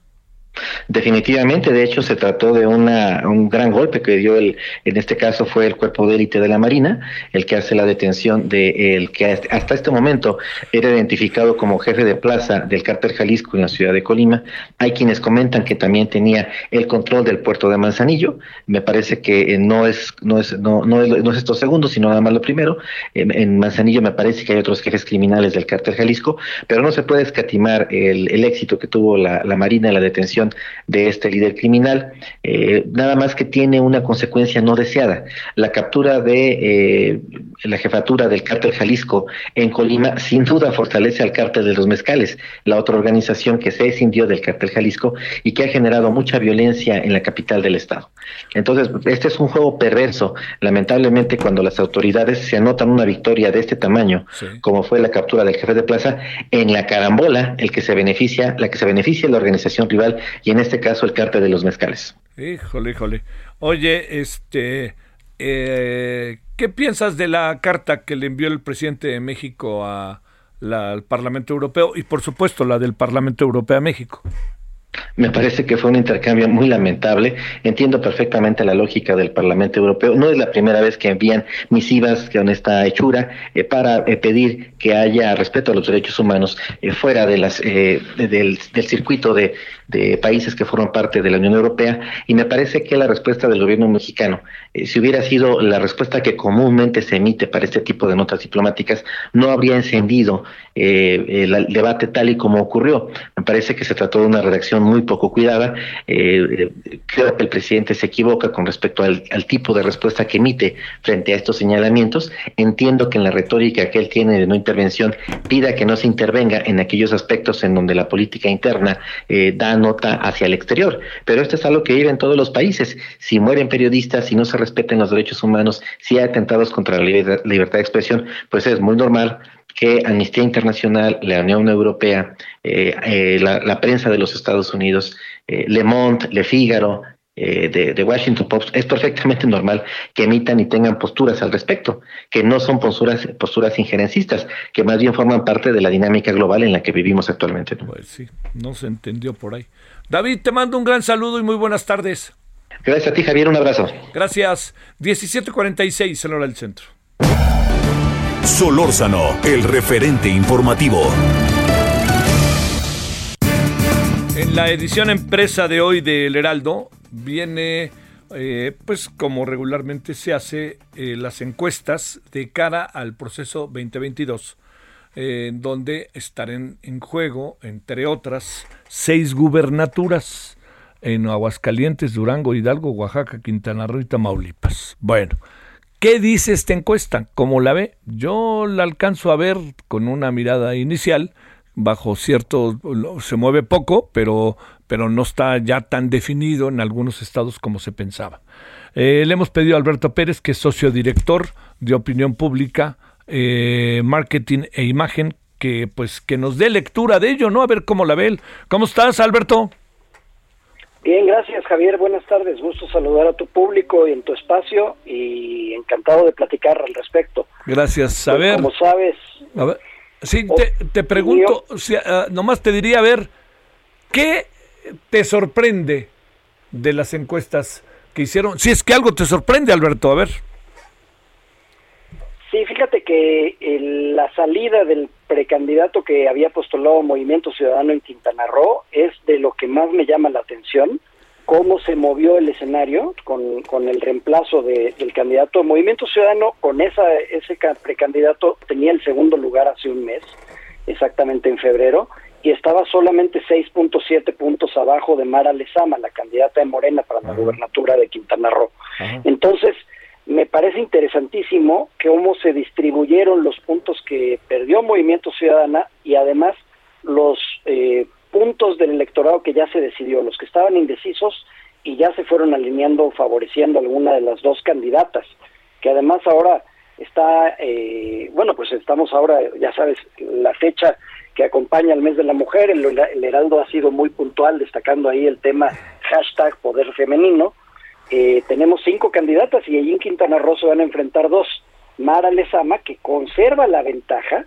Speaker 8: Definitivamente, de hecho, se trató de una, un gran golpe que dio el, en este caso fue el cuerpo de élite de la Marina, el que hace la detención de el que hasta este momento era identificado como jefe de plaza del cártel Jalisco en la ciudad de Colima. Hay quienes comentan que también tenía el control del puerto de Manzanillo. Me parece que eh, no es no es no, no es, no es esto segundo, sino nada más lo primero. En, Manzanillo me parece que hay otros jefes criminales del cártel Jalisco, pero no se puede escatimar el, el éxito que tuvo la Marina en la detención de este líder criminal, eh, nada más que tiene una consecuencia no deseada. La captura de eh, la jefatura del cártel Jalisco en Colima sin duda fortalece al cártel de los mezcales, la otra organización que se escindió del cártel Jalisco y que ha generado mucha violencia en la capital del estado. Entonces, este es un juego perverso. Lamentablemente, cuando las autoridades se anotan una victoria de este tamaño, como fue la captura del jefe de plaza, en la carambola, el que se beneficia, la que se beneficia la organización rival y en este caso el cártel de los mezcales.
Speaker 1: Híjole, híjole. Oye, este, eh, ¿qué piensas de la carta que le envió el presidente de México a al Parlamento Europeo y por supuesto la del Parlamento Europeo a México?
Speaker 8: Me parece que fue un intercambio muy lamentable. Entiendo perfectamente la lógica del Parlamento Europeo. No es la primera vez que envían misivas con esta hechura eh, para eh, pedir que haya respeto a los derechos humanos eh, fuera de las, del, circuito de, de, países que forman parte de la Unión Europea. Y me parece que la respuesta del gobierno mexicano, si hubiera sido la respuesta que comúnmente se emite para este tipo de notas diplomáticas, no habría encendido el debate tal y como ocurrió. Me parece que se trató de una redacción muy poco cuidada. Eh, creo que el presidente se equivoca con respecto al, tipo de respuesta que emite frente a estos señalamientos. Entiendo que en la retórica que él tiene de no intervención pida que no se intervenga en aquellos aspectos en donde la política interna eh, nota hacia el exterior. Pero esto es algo que vive en todos los países. Si mueren periodistas, si no se respeten los derechos humanos, si hay atentados contra la libertad de expresión, pues es muy normal que Amnistía Internacional, la Unión Europea, eh, eh, la, prensa de los Estados Unidos, eh, Le Monde, Le Figaro, de, Washington Post, es perfectamente normal que emitan y tengan posturas al respecto, que no son posturas, posturas injerencistas, que más bien forman parte de la dinámica global en la que vivimos actualmente.
Speaker 1: Pues sí, no se entendió por ahí. David, te mando un gran saludo y muy buenas tardes.
Speaker 8: Gracias a ti, Javier, un abrazo.
Speaker 1: Gracias. 1746 en hora del centro.
Speaker 2: Solórzano, el referente informativo.
Speaker 1: En la edición empresa de hoy del Heraldo viene, eh, pues como regularmente se hace, eh, las encuestas de cara al proceso 2022, eh, donde estarán en juego, entre otras, seis gubernaturas en Aguascalientes, Durango, Hidalgo, Oaxaca, Quintana Roo y Tamaulipas. Bueno, ¿Qué dice esta encuesta? ¿Cómo la ve? Yo la alcanzo a ver con una mirada inicial, bajo cierto, se mueve poco, pero, pero no está ya tan definido en algunos estados como se pensaba. Eh, le hemos pedido a Alberto Pérez, que es socio director de opinión pública, eh, marketing e imagen, que pues que nos dé lectura de ello, ¿no? A ver cómo la ve él. ¿Cómo estás, Alberto?
Speaker 9: Bien, gracias Javier, buenas tardes, gusto saludar a tu público y en tu espacio y encantado de platicar al respecto.
Speaker 1: Gracias, a
Speaker 9: pues,
Speaker 1: ver.
Speaker 9: Como sabes.
Speaker 1: A ver, sí, te, pregunto, ah, nomás te diría, a ver, ¿qué te sorprende de las encuestas que hicieron? Si es que algo te sorprende, Alberto, a ver.
Speaker 9: Sí, fíjate que la salida del precandidato que había postulado Movimiento Ciudadano en Quintana Roo es de lo que más me llama la atención, cómo se movió el escenario con, con el reemplazo de, del candidato Movimiento Ciudadano, con esa, ese precandidato tenía el segundo lugar hace un mes, exactamente en febrero, y estaba solamente 6.7 puntos abajo de Mara Lezama, la candidata de Morena para la gubernatura de Quintana Roo. Entonces, me parece interesantísimo cómo se distribuyeron los puntos que perdió Movimiento Ciudadana y además los eh, puntos del electorado que ya se decidió, los que estaban indecisos y ya se fueron alineando favoreciendo alguna de las dos candidatas, que además ahora está, eh, bueno, pues estamos ahora, ya sabes, la fecha que acompaña al mes de la mujer, el, el Heraldo ha sido muy puntual destacando ahí el tema hashtag poder femenino, eh, tenemos cinco candidatas y allí en Quintana Roo se van a enfrentar dos. Mara Lezama, que conserva la ventaja,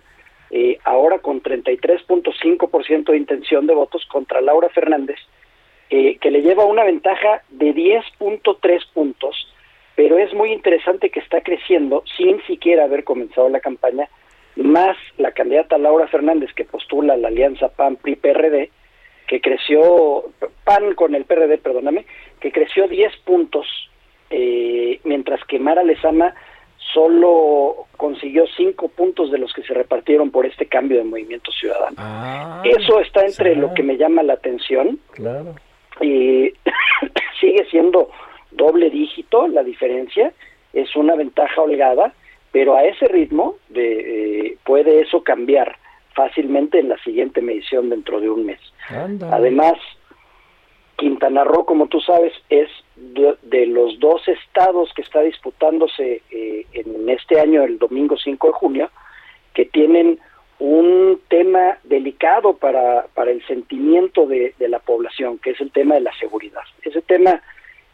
Speaker 9: eh, ahora con 33.5% de intención de votos contra Laura Fernández, eh, que le lleva una ventaja de 10.3 puntos, pero es muy interesante que está creciendo sin siquiera haber comenzado la campaña, más la candidata Laura Fernández que postula la alianza PAN-PRI-PRD, que creció, PAN con el PRD, perdóname, que creció 10 puntos, eh, mientras que Mara Lezama solo consiguió 5 puntos de los que se repartieron por este cambio de movimiento ciudadano.
Speaker 1: Ah,
Speaker 9: Eso está entre lo que me llama la atención.
Speaker 1: Claro.
Speaker 9: Y sigue siendo doble dígito la diferencia, es una ventaja holgada, pero a ese ritmo de, eh, puede eso cambiar fácilmente en la siguiente medición dentro de un mes. Además, Quintana Roo, como tú sabes, es de, de los dos estados que está disputándose eh, en este año, el domingo 5 de junio, que tienen un tema delicado para, para el sentimiento de, de la población, que es el tema de la seguridad. Ese tema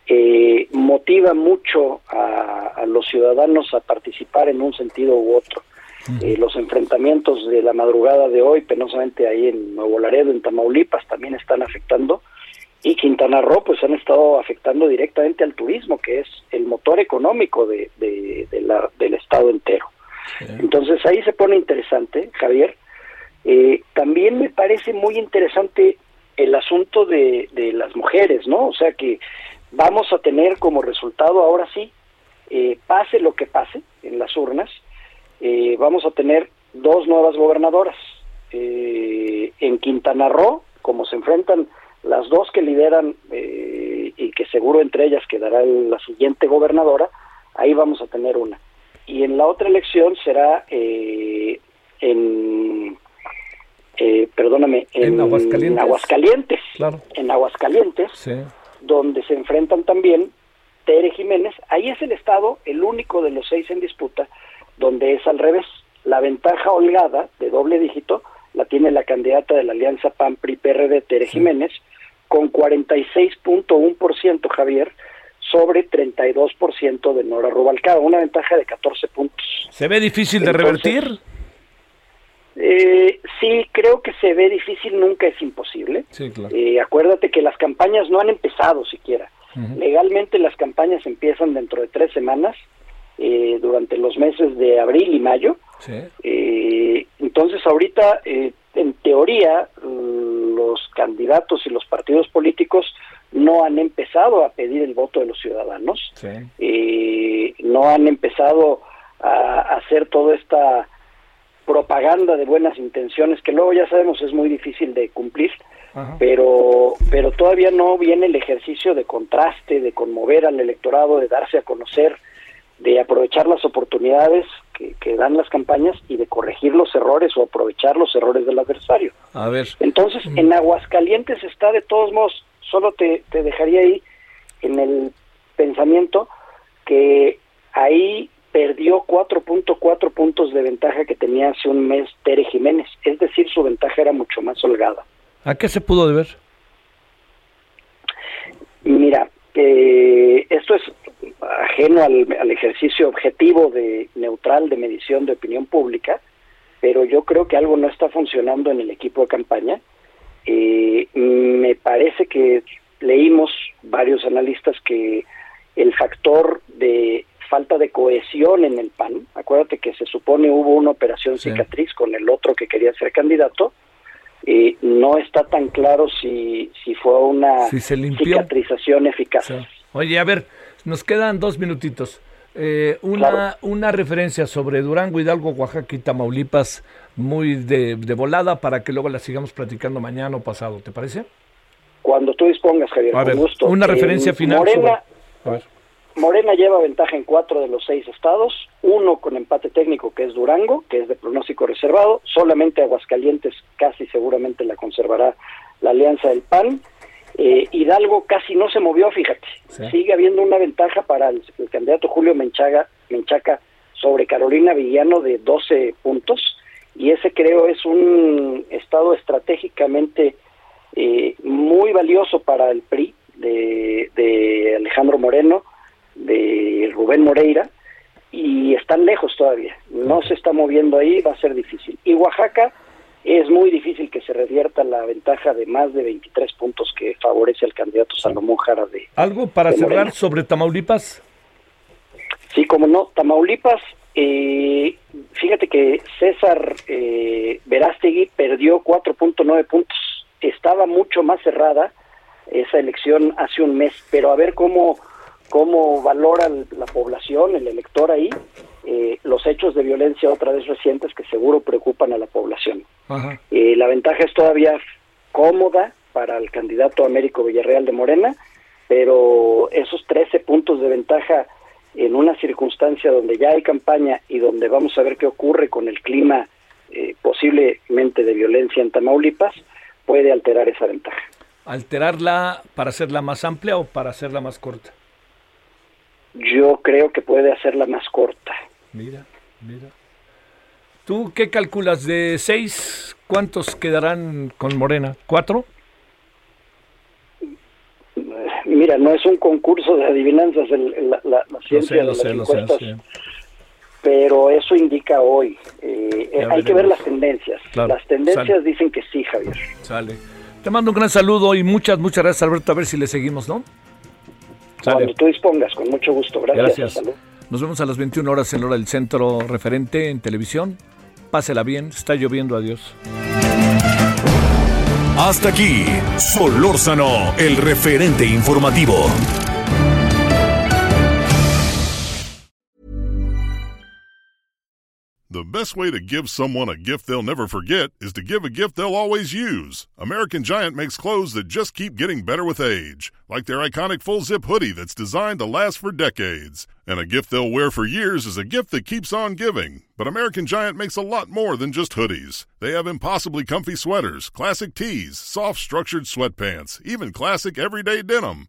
Speaker 9: eh, motiva mucho a, a los ciudadanos a participar en un sentido u otro. Eh, los enfrentamientos de la madrugada de hoy, penosamente ahí en Nuevo Laredo, en Tamaulipas, también están afectando. Y Quintana Roo, pues han estado afectando directamente al turismo, que es el motor económico de, de, de la, del estado entero. Entonces ahí se pone interesante, Javier. Eh, también me parece muy interesante el asunto de, de las mujeres, ¿no? O sea que vamos a tener como resultado ahora sí, eh, pase lo que pase en las urnas, eh, vamos a tener dos nuevas gobernadoras. En Quintana Roo, como se enfrentan las dos que lideran eh, y que seguro entre ellas quedará el- la siguiente gobernadora, ahí vamos a tener una. Y en la otra elección será eh, en, eh, perdóname, en,
Speaker 1: En Aguascalientes.
Speaker 9: en Aguascalientes.
Speaker 1: Claro.
Speaker 9: En Aguascalientes,
Speaker 1: Sí.
Speaker 9: donde se enfrentan también Tere Jiménez. Ahí es el estado, el único de los seis en disputa, donde es al revés. La ventaja holgada de doble dígito la tiene la candidata de la alianza PAN-PRI-PRD, Tere Jiménez, con 46.1%, Javier, sobre 32% de Nora Rubalcaba, una ventaja de 14 puntos.
Speaker 1: ¿Se ve difícil de
Speaker 9: Entonces,
Speaker 1: revertir?
Speaker 9: Eh, sí, creo que se ve difícil, nunca es imposible.
Speaker 1: Sí, claro.
Speaker 9: Eh, acuérdate que las campañas no han empezado siquiera. Legalmente las campañas empiezan dentro de tres semanas, eh, durante los meses de abril y mayo.
Speaker 1: Sí.
Speaker 9: Eh, entonces ahorita, eh, en teoría, los candidatos y los partidos políticos no han empezado a pedir el voto de los ciudadanos,
Speaker 1: Sí.
Speaker 9: eh, no han empezado a hacer toda esta propaganda de buenas intenciones que luego ya sabemos es muy difícil de cumplir
Speaker 1: Ajá.
Speaker 9: pero pero todavía no viene el ejercicio de contraste de conmover al electorado de darse a conocer de aprovechar las oportunidades que, que dan las campañas y de corregir los errores o aprovechar los errores del adversario
Speaker 1: A ver.
Speaker 9: entonces, en Aguascalientes está de todos modos, solo te, te dejaría ahí en el pensamiento que ahí perdió 4.4 puntos de ventaja que tenía hace un mes Tere Jiménez, es decir, su ventaja era mucho más holgada.
Speaker 1: ¿A qué se pudo deber?
Speaker 9: Mira, eh, esto es ajeno al, al ejercicio objetivo de neutral de medición de opinión pública, pero yo creo que algo no está funcionando en el equipo de campaña. Eh, me parece que leímos varios analistas que el factor de falta de cohesión en el PAN, acuérdate que se supone hubo una operación
Speaker 1: Sí.
Speaker 9: cicatriz con el otro que quería ser candidato, eh, no está tan claro si, si fue una
Speaker 1: Si se
Speaker 9: cicatrización eficaz.
Speaker 1: Sí. Oye, a ver, nos quedan dos minutitos. Eh, una,
Speaker 9: Claro.
Speaker 1: una referencia sobre Durango, Hidalgo, Oaxaca y Tamaulipas, muy de, de volada, para que luego la sigamos platicando mañana o pasado, ¿te parece?
Speaker 9: Cuando tú dispongas, Javier,
Speaker 1: A
Speaker 9: con
Speaker 1: ver,
Speaker 9: gusto.
Speaker 1: una
Speaker 9: Eh,
Speaker 1: referencia final
Speaker 9: Morena,
Speaker 1: sobre- A ver.
Speaker 9: Morena lleva ventaja en cuatro de los seis estados, uno con empate técnico que es Durango, que es de pronóstico reservado, solamente Aguascalientes casi seguramente la conservará la alianza del PAN. Eh, Hidalgo casi no se movió, fíjate. Sigue habiendo una ventaja para el, candidato Julio Menchaga, Menchaca sobre Carolina Villano de 12 puntos y ese creo es un estado estratégicamente eh, muy valioso para el PRI de, de Alejandro Moreno, de Rubén Moreira y están lejos todavía. No se está moviendo ahí, va a ser difícil. Y Oaxaca es muy difícil que se revierta la ventaja de más de 23 puntos que favorece al candidato Salomón Jara de.
Speaker 1: ¿Algo para cerrar sobre Tamaulipas?
Speaker 9: Sí, como no, Tamaulipas, eh, fíjate que César eh, Verástegui perdió 4.9 puntos. Estaba mucho más cerrada esa elección hace un mes, pero a ver cómo, cómo valora la población, el elector ahí, eh, los hechos de violencia otra vez recientes que seguro preocupan a la población. Eh, la ventaja es todavía cómoda para el candidato Américo Villarreal de Morena, pero esos 13 puntos de ventaja en una circunstancia donde ya hay campaña y donde vamos a ver qué ocurre con el clima eh, posiblemente de violencia en Tamaulipas, puede alterar esa ventaja.
Speaker 1: ¿Alterarla para hacerla más amplia o para hacerla más corta?
Speaker 9: Yo creo que puede hacerla más corta.
Speaker 1: Mira, mira. ¿Tú qué calculas de seis? ¿Cuántos quedarán con Morena? ¿Cuatro?
Speaker 9: Mira, no es un concurso de adivinanzas la, la, ciencia de las encuestas, pero eso indica hoy. Eh, hay que ver las tendencias. las tendencias dicen que sí, Javier.
Speaker 1: Sale. Te mando un gran saludo y muchas, muchas gracias, Alberto. A ver si le seguimos, ¿no?
Speaker 9: Cuando tú dispongas, con mucho gusto. Gracias.
Speaker 1: Gracias. Nos vemos a las 21 horas en la hora del centro referente en televisión. Pásela bien, está lloviendo, adiós.
Speaker 2: Hasta aquí, Solórzano, el referente informativo.
Speaker 10: The best way to give someone a gift they'll never forget is to give a gift they'll always use. American Giant makes clothes that just keep getting better with age, like their iconic full zip hoodie that's designed to last for decades. And a gift they'll wear for years is a gift that keeps on giving. But American Giant makes a lot more than just hoodies. They have impossibly comfy sweaters, classic tees, soft structured sweatpants, even classic everyday denim